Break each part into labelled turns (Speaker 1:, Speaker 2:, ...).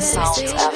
Speaker 1: Sounds FM.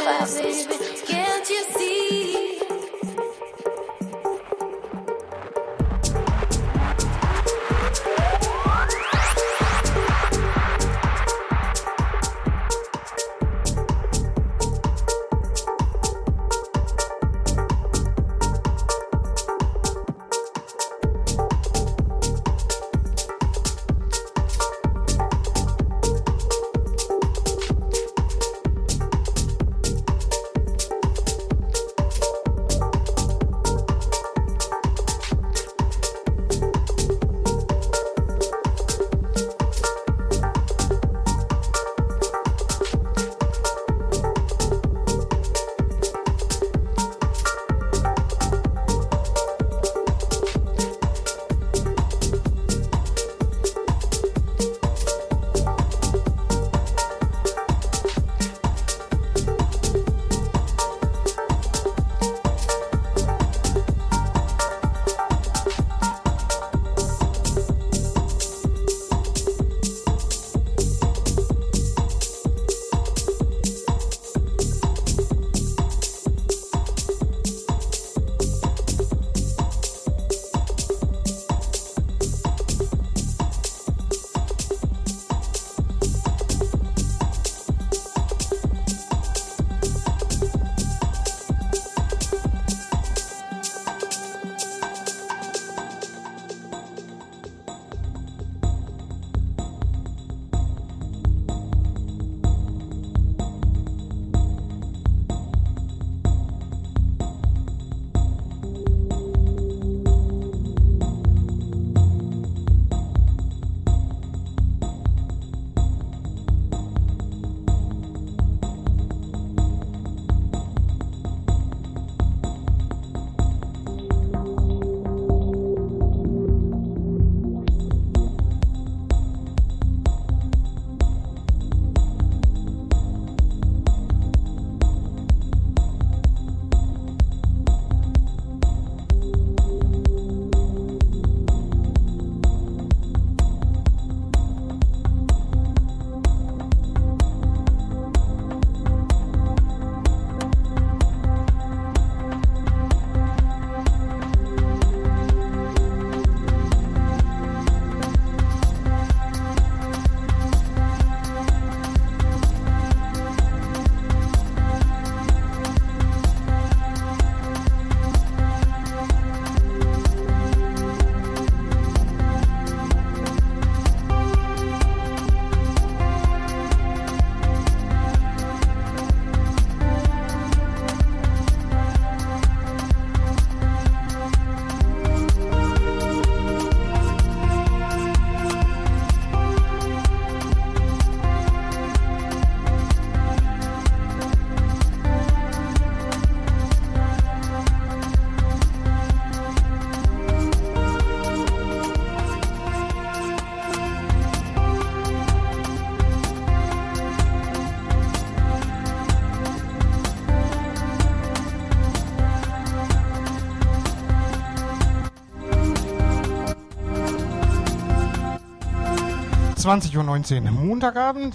Speaker 2: Uhr, Montagabend,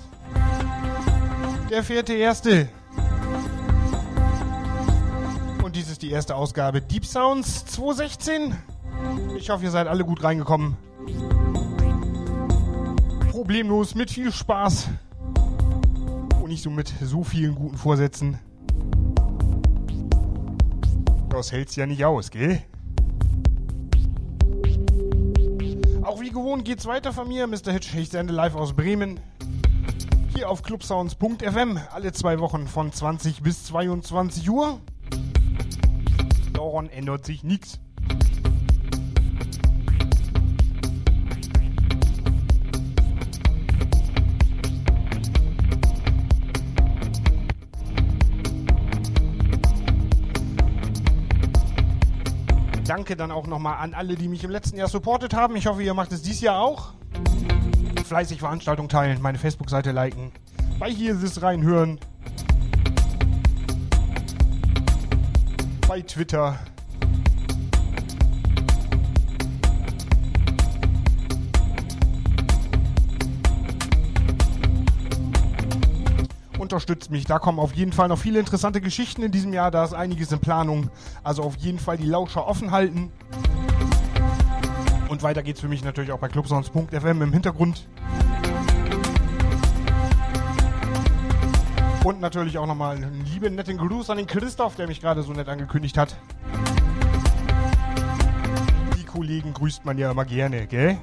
Speaker 2: der vierte erste. Und dies ist die erste Ausgabe Deep Sounds 2016. Ich hoffe, ihr seid alle gut reingekommen. Problemlos, mit viel Spaß. Und nicht so mit so vielen guten Vorsätzen. Das hält's ja nicht aus, gell? Geht's weiter von mir, Mr. Hitch. Ich sende live aus Bremen. Hier auf clubsounds.fm. Alle zwei Wochen von 20 bis 22 Uhr. Daran ändert sich nichts. Danke dann auch nochmal an alle, die mich im letzten Jahr supportet haben. Ich hoffe, ihr macht es dieses Jahr auch. Fleißig Veranstaltungen teilen, meine Facebook-Seite liken, bei hier ist reinhören. Bei Twitter. Unterstützt mich. Da kommen auf jeden Fall noch viele interessante Geschichten in diesem Jahr. Da ist einiges in Planung. Also auf jeden Fall die Lauscher offen halten. Und weiter geht's für mich natürlich auch bei clubsounds.fm im Hintergrund. Und natürlich auch nochmal einen lieben netten Gruß an den Christoph, der mich gerade so nett angekündigt hat. Die Kollegen grüßt man ja immer gerne, gell?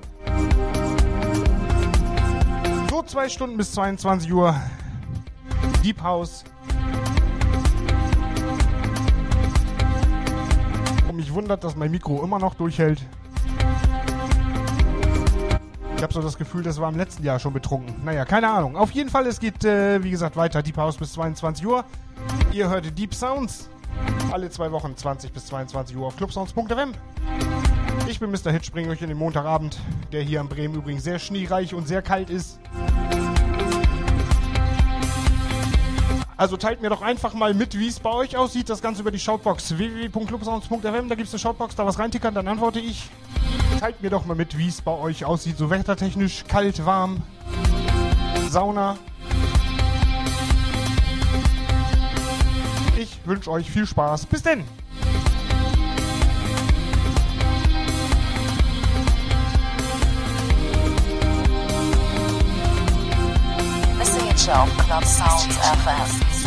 Speaker 2: So, zwei Stunden bis 22 Uhr. Deep House. Und mich wundert, dass mein Mikro immer noch durchhält. Ich habe so das Gefühl, das war im letzten Jahr schon betrunken. Naja, keine Ahnung. Auf jeden Fall, es geht, äh, wie gesagt, weiter. Deep House bis 22 Uhr. Ihr hört Deep Sounds. Alle zwei Wochen 20 bis 22 Uhr auf clubsounds.fm. Ich bin Mr. Hitch, bringe euch in den Montagabend, der hier in Bremen übrigens sehr schneereich und sehr kalt ist. Also teilt mir doch einfach mal mit, wie es bei euch aussieht. Das Ganze über die Shoutbox www.clubsounds.fm. Da gibt es eine Shoutbox, da was reintickern, dann antworte ich. Teilt mir doch mal mit, wie es bei euch aussieht. So wettertechnisch, kalt, warm, Sauna. Ich wünsche euch viel Spaß. Bis denn!
Speaker 1: Show Club Sounds FM.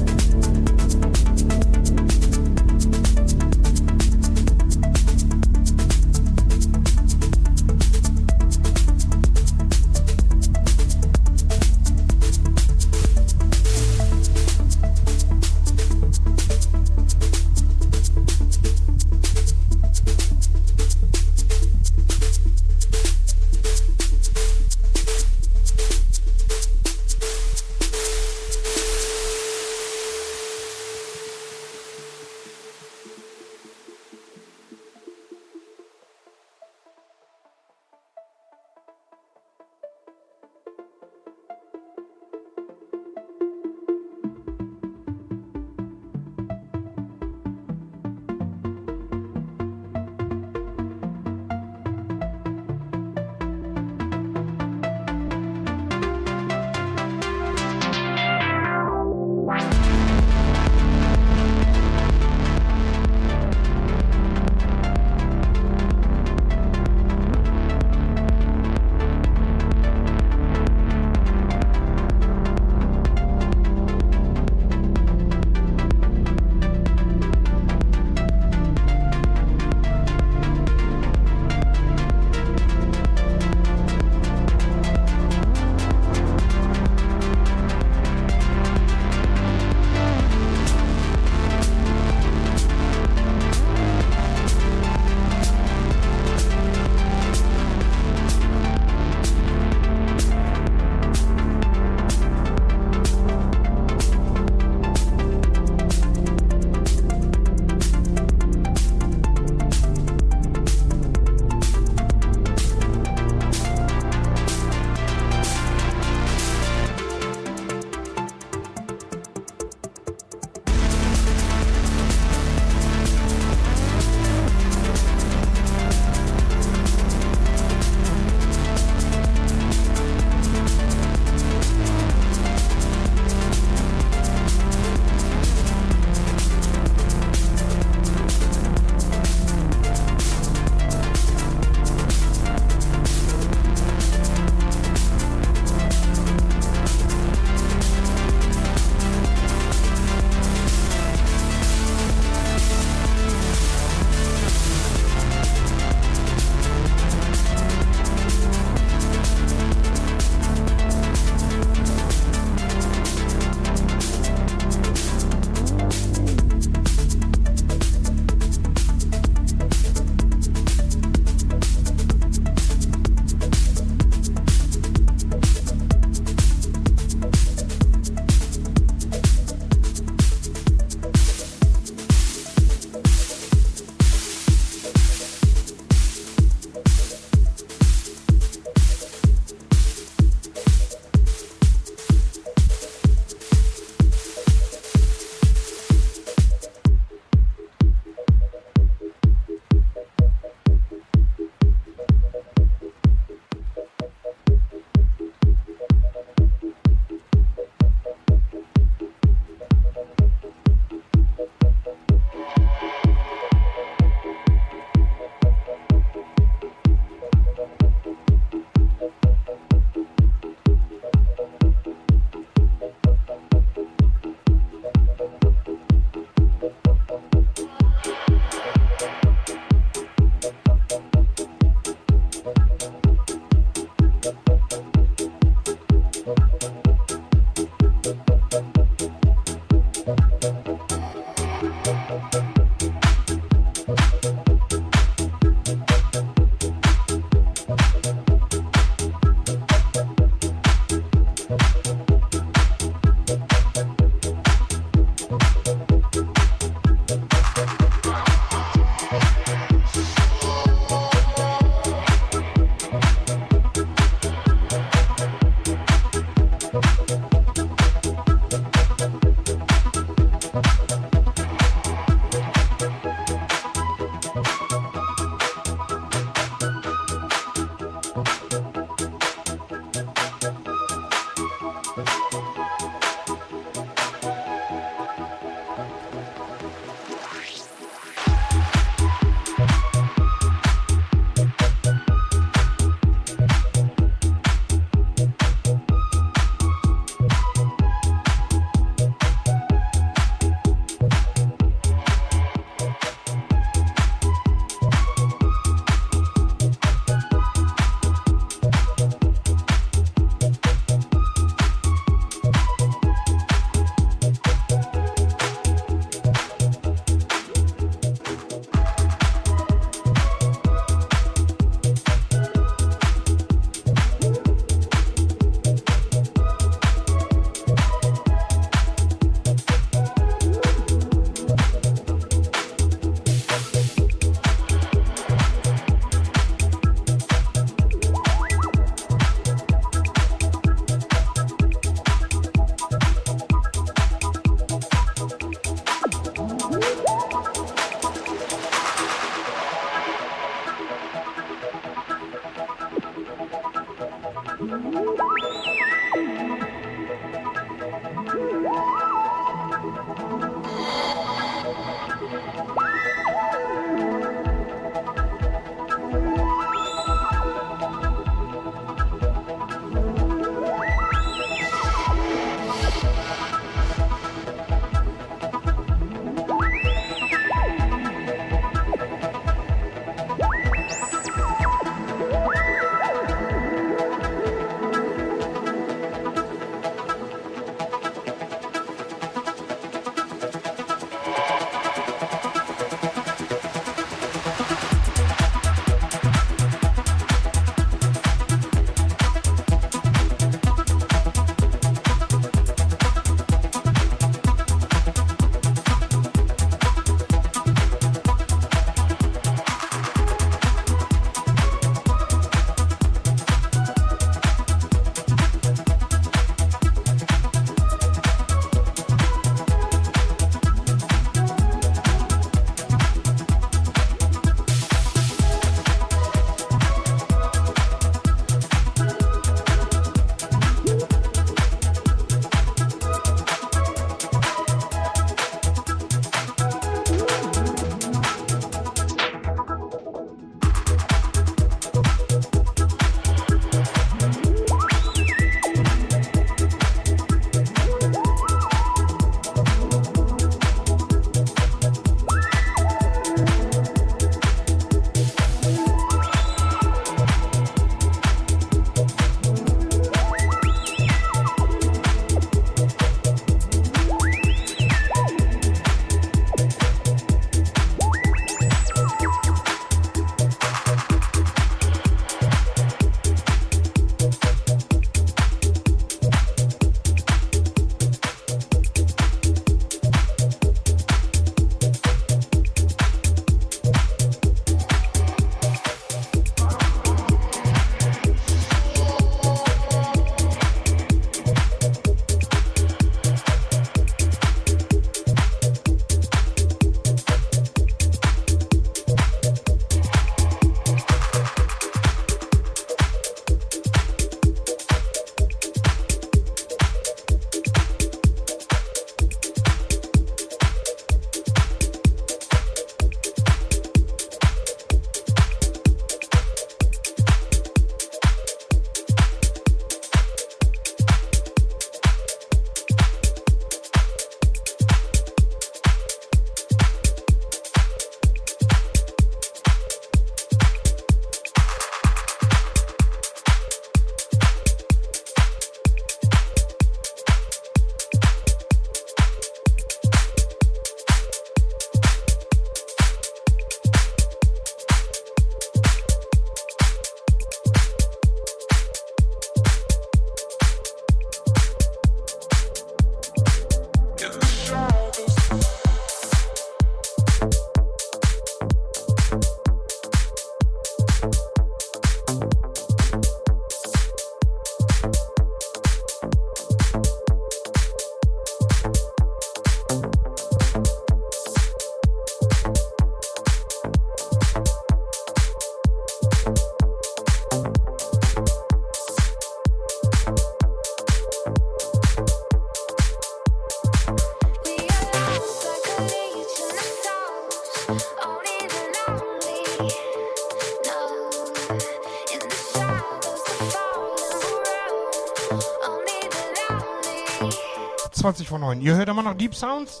Speaker 2: 21 von 9. Ihr hört immer noch Deep Sounds.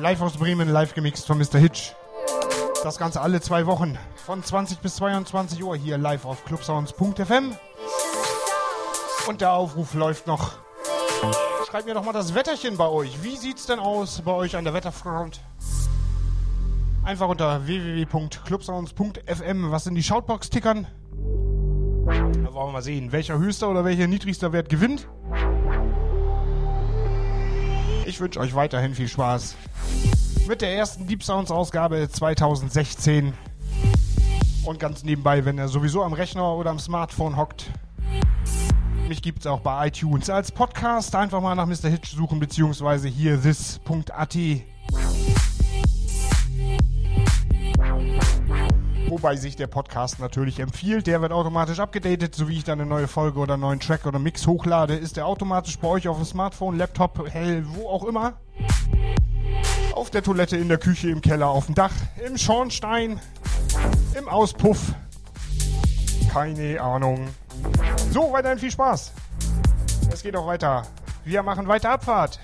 Speaker 2: Live aus Bremen, live gemixt von Mr. Hitch. Das Ganze alle zwei Wochen von 20 bis 22 Uhr hier live auf clubsounds.fm. Und der Aufruf läuft noch. Schreibt mir doch mal das Wetterchen bei euch. Wie sieht's denn aus bei euch an der Wetterfront? Einfach unter www.clubsounds.fm was in die Shoutbox tickern. Da wollen wir mal sehen, welcher höchster oder welcher niedrigster Wert gewinnt. Ich wünsche euch weiterhin viel Spaß mit der ersten Deep Sounds Ausgabe 2016. Und ganz nebenbei, wenn er sowieso am Rechner oder am Smartphone hockt, mich gibt es auch bei iTunes als Podcast. Einfach mal nach Mr. Hitch suchen, beziehungsweise hier this.at. Wobei sich der Podcast natürlich empfiehlt. Der wird automatisch abgedatet, so wie ich dann eine neue Folge oder einen neuen Track oder Mix hochlade, ist der automatisch bei euch auf dem Smartphone, Laptop, hell, wo auch immer. Auf der Toilette, in der Küche, im Keller, auf dem Dach, im Schornstein, im Auspuff. Keine Ahnung. So, weiterhin viel Spaß. Es geht auch weiter. Wir machen weiter Abfahrt.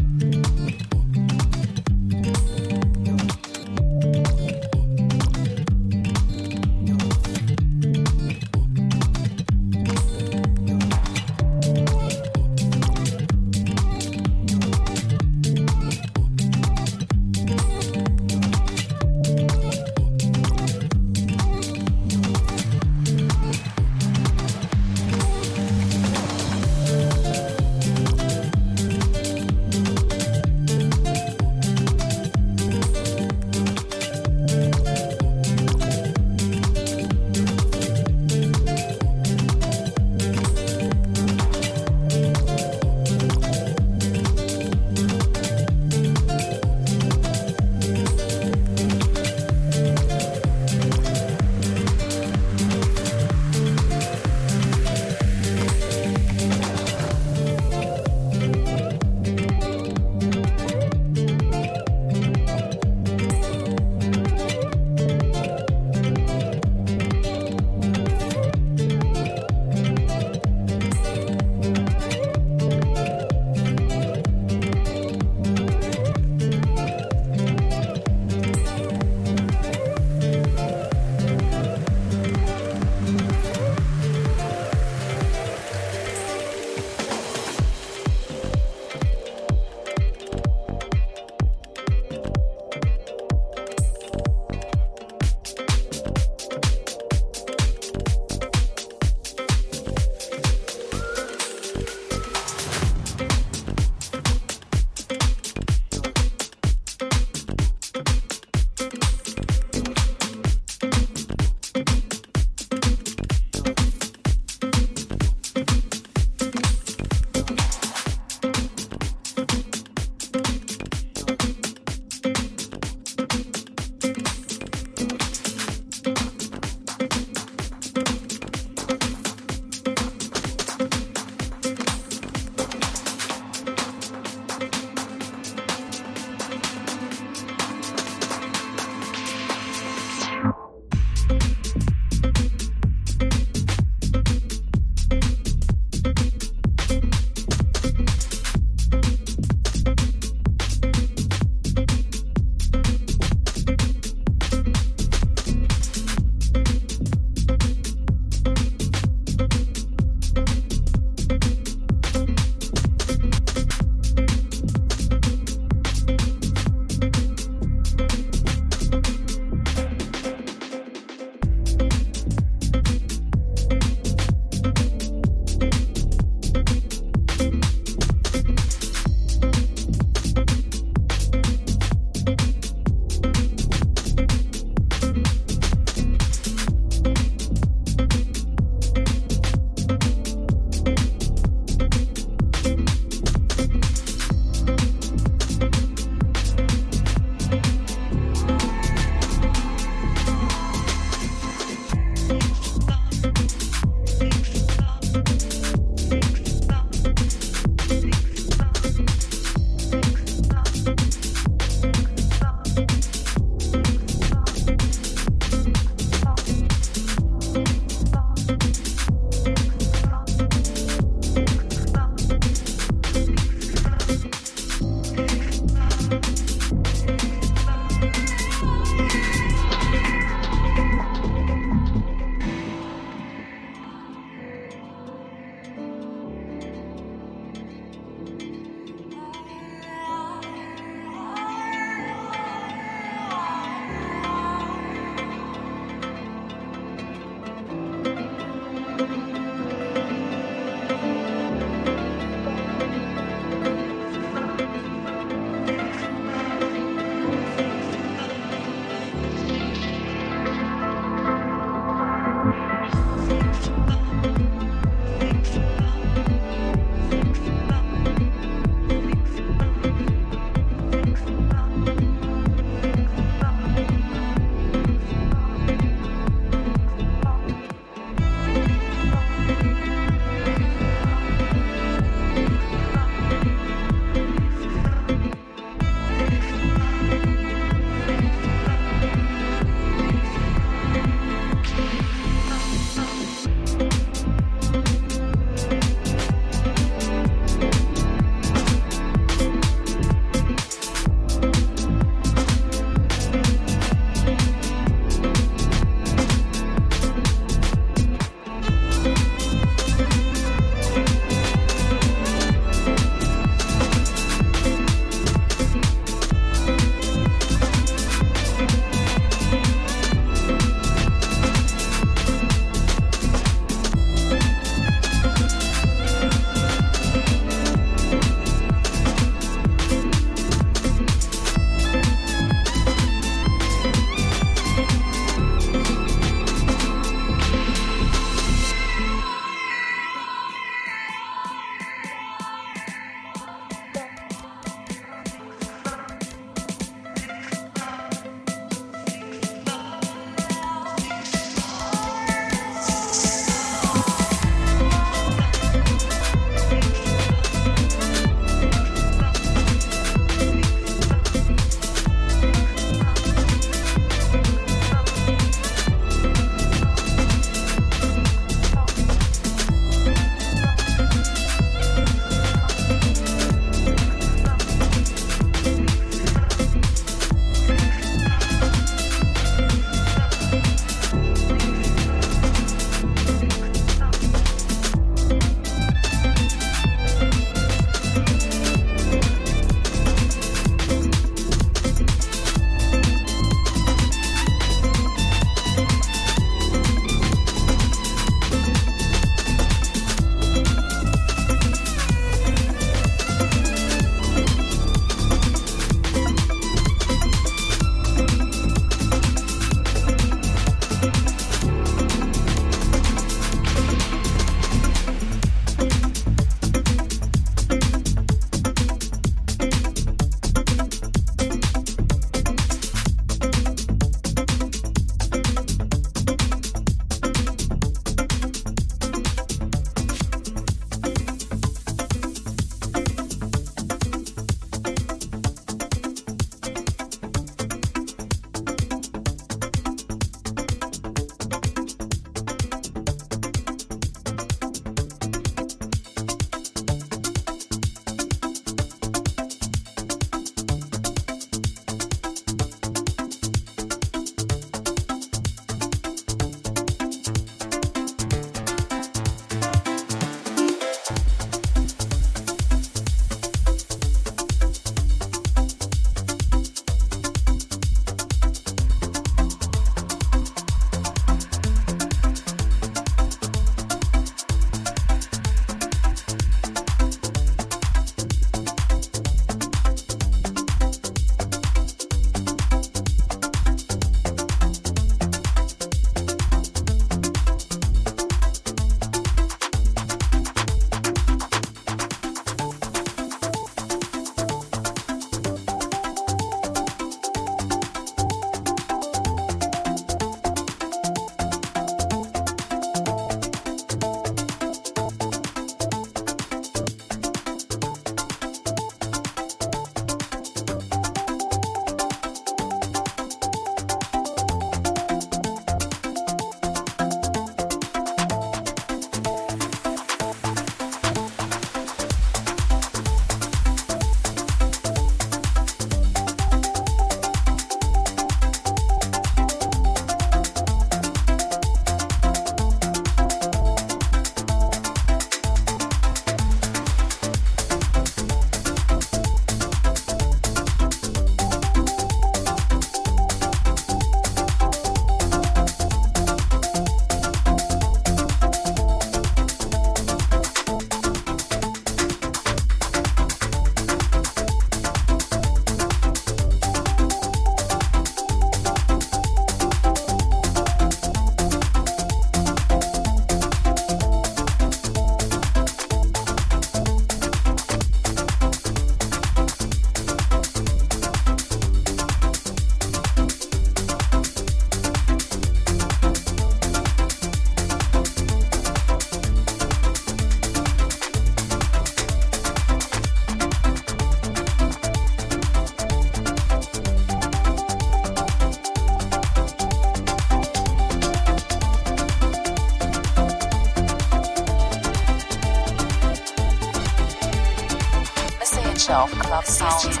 Speaker 1: sound.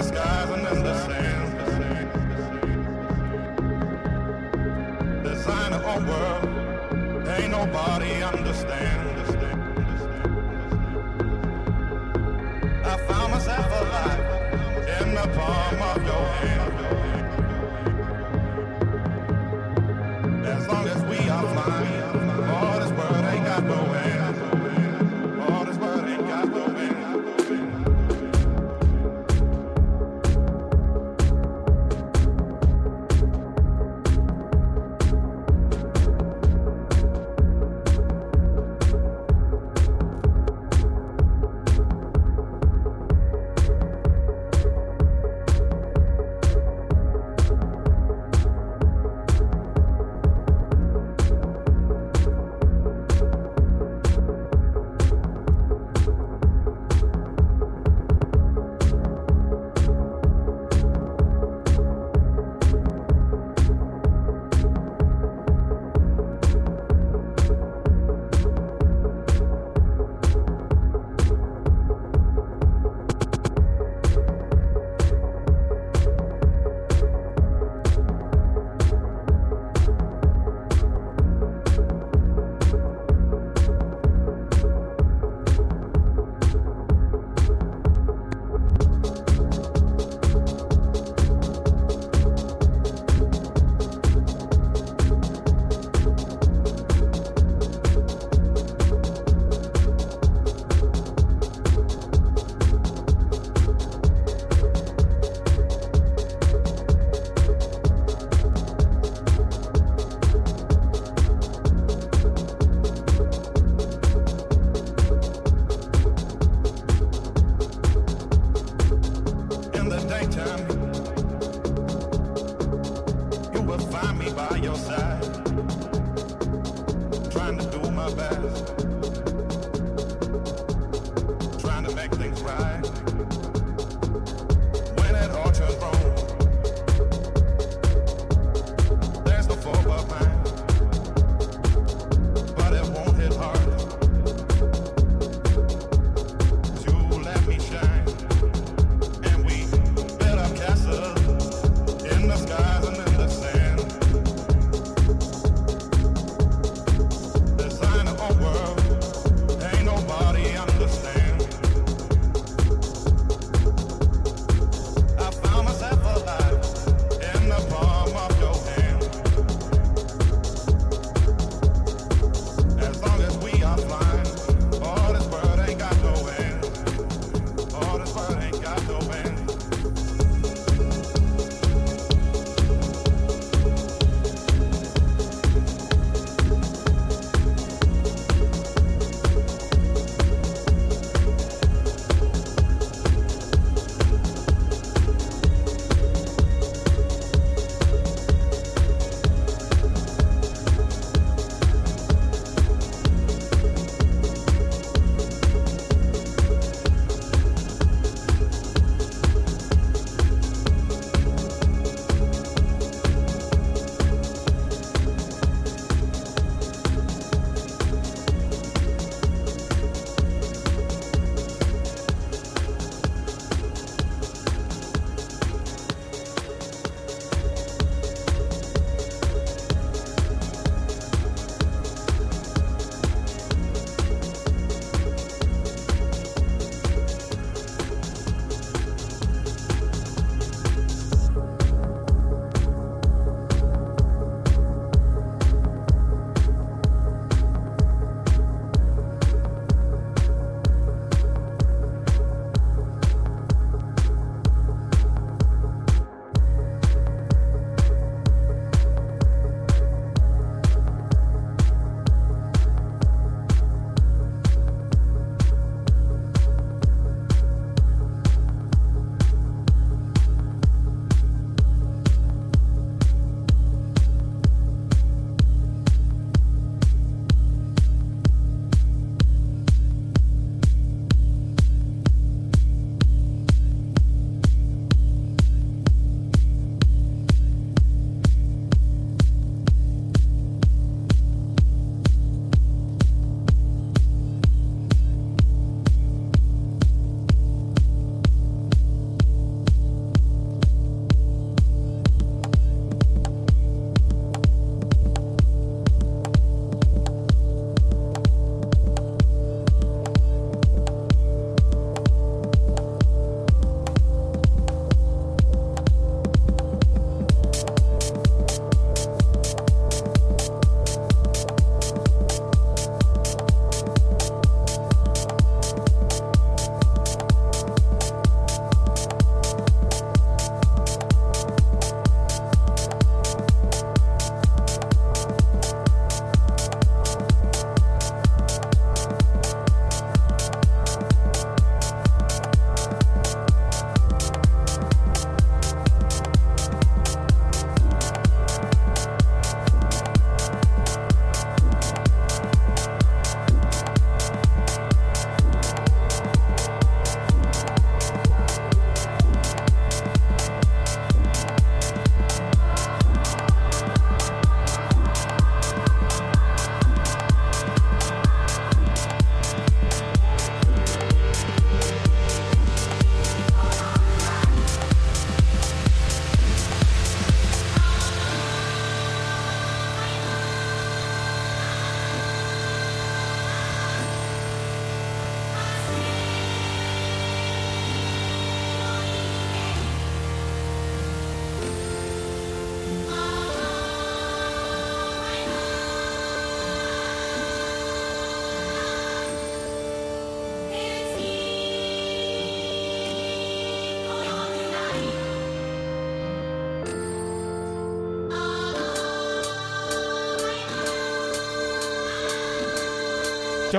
Speaker 3: The skies and in the sand. Design a whole world, ain't nobody understand.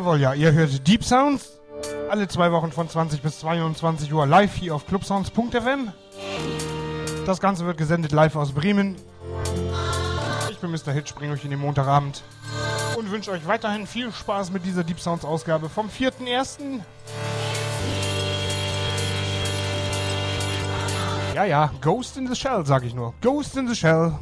Speaker 2: Jawohl, ja, ihr hört Deep Sounds. Alle zwei Wochen von 20 bis 22 Uhr live hier auf clubsounds.fm. Das Ganze wird gesendet live aus Bremen. Ich bin Mr. Hitch, bringe euch in den Montagabend und wünsche euch weiterhin viel Spaß mit dieser Deep Sounds Ausgabe vom 4.1. Ja, ja, Ghost in the Shell, sag ich nur. Ghost in the Shell.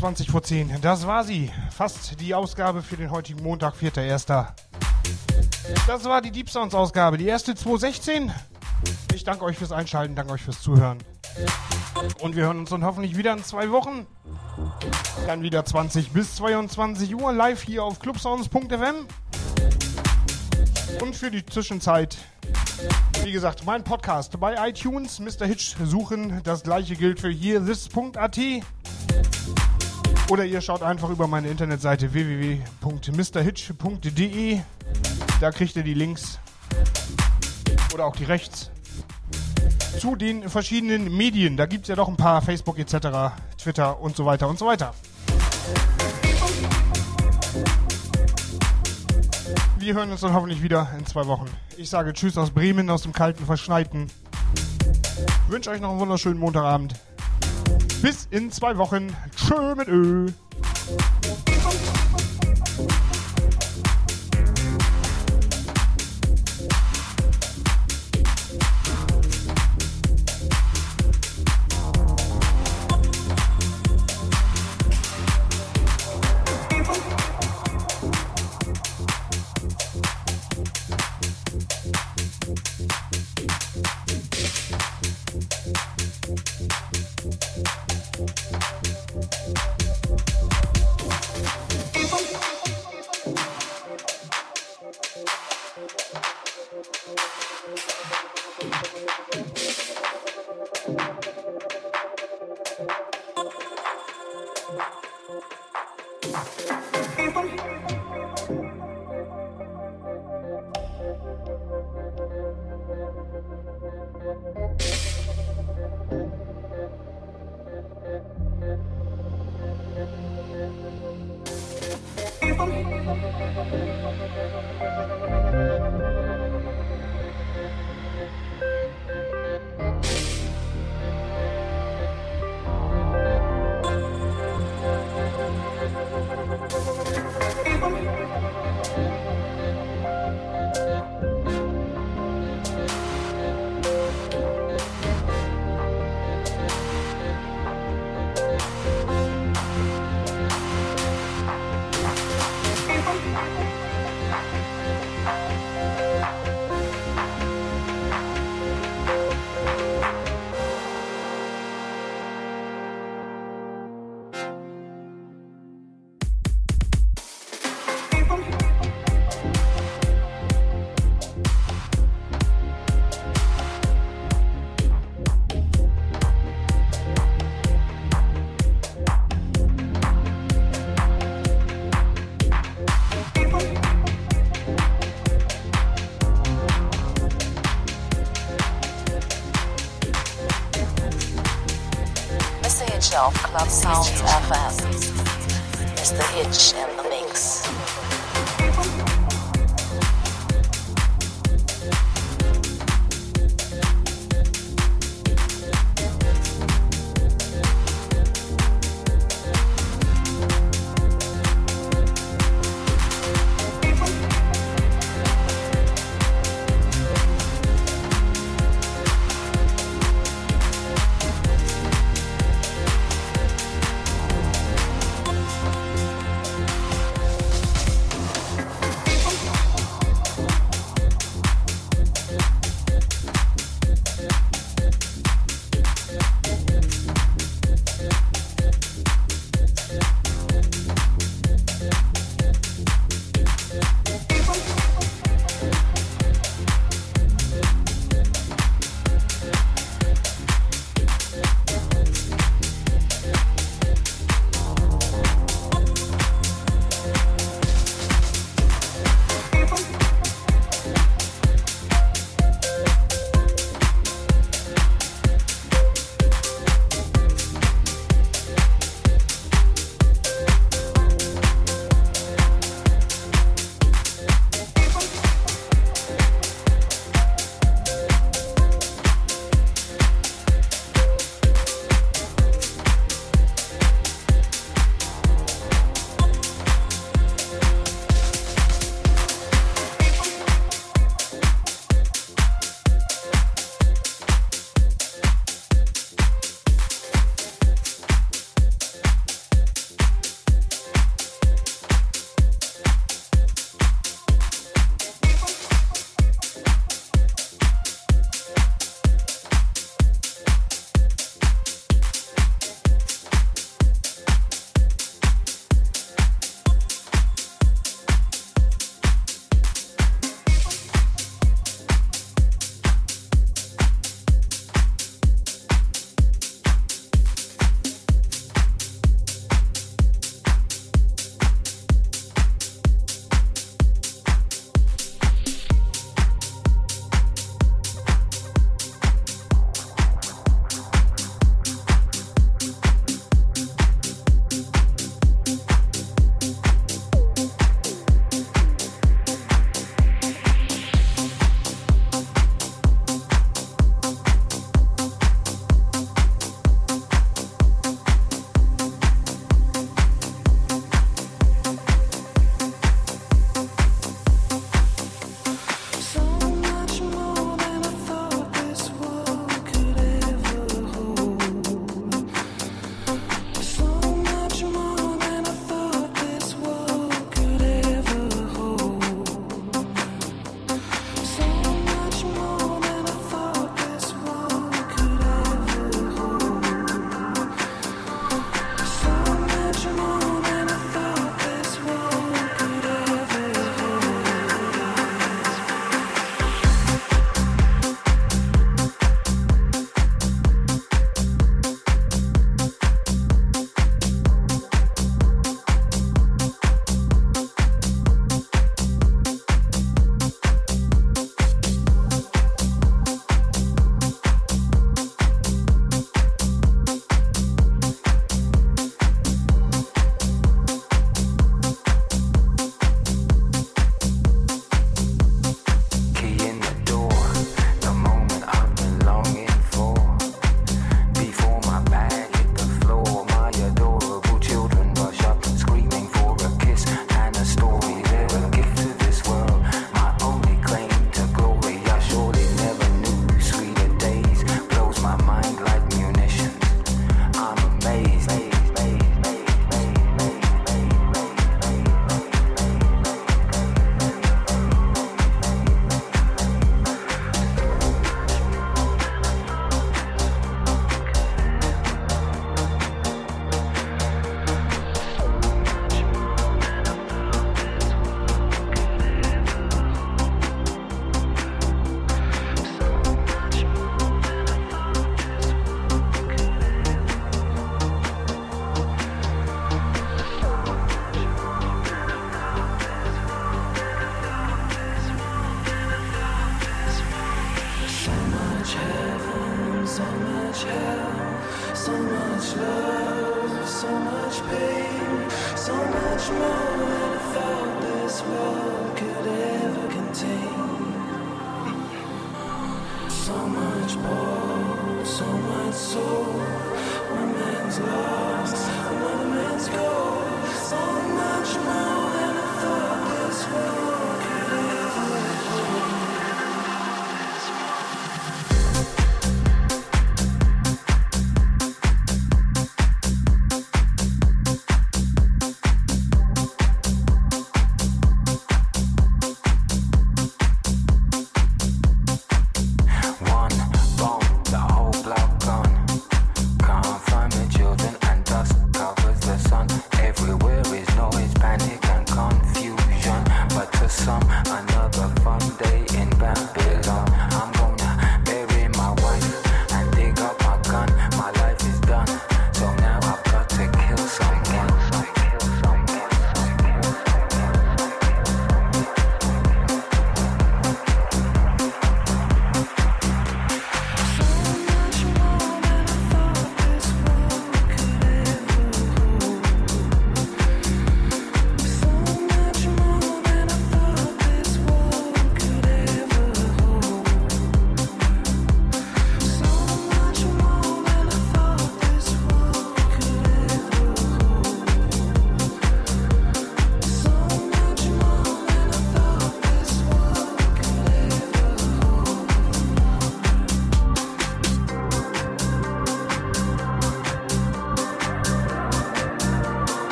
Speaker 2: 20 vor 10. Das war sie. Fast die Ausgabe für den heutigen Montag, 4.1. Das war die Deep Sounds Ausgabe, die erste 216. Ich danke euch fürs Einschalten, danke euch fürs Zuhören. Und wir hören uns dann hoffentlich wieder in zwei Wochen. Dann wieder 20 bis 22 Uhr live hier auf clubsounds.fm. Und für die Zwischenzeit, wie gesagt, mein Podcast bei iTunes, Mr. Hitch suchen. Das gleiche gilt für hier this.at. Oder ihr schaut einfach über meine Internetseite www.mrhitch.de. Da kriegt ihr die Links. Oder auch die rechts. Zu den verschiedenen Medien. Da gibt es ja doch ein paar. Facebook etc., Twitter und so weiter und so weiter. Wir hören uns dann hoffentlich wieder in zwei Wochen. Ich sage Tschüss aus Bremen, aus dem kalten, verschneiten. Wünsche euch noch einen wunderschönen Montagabend. Bis in zwei Wochen. Tschö mit Ö.